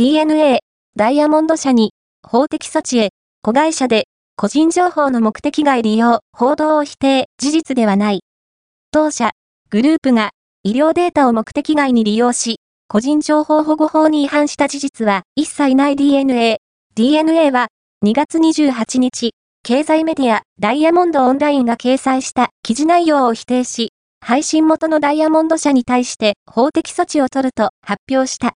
DNA、ダイヤモンド社に、法的措置へ、子会社で、個人情報の目的外利用、報道を否定、事実ではない。当社、グループが、医療データを目的外に利用し、個人情報保護法に違反した事実は一切ない DNA。DNA は2月28日、経済メディアダイヤモンドオンラインが掲載した記事内容を否定し、配信元のダイヤモンド社に対して法的措置を取ると発表した。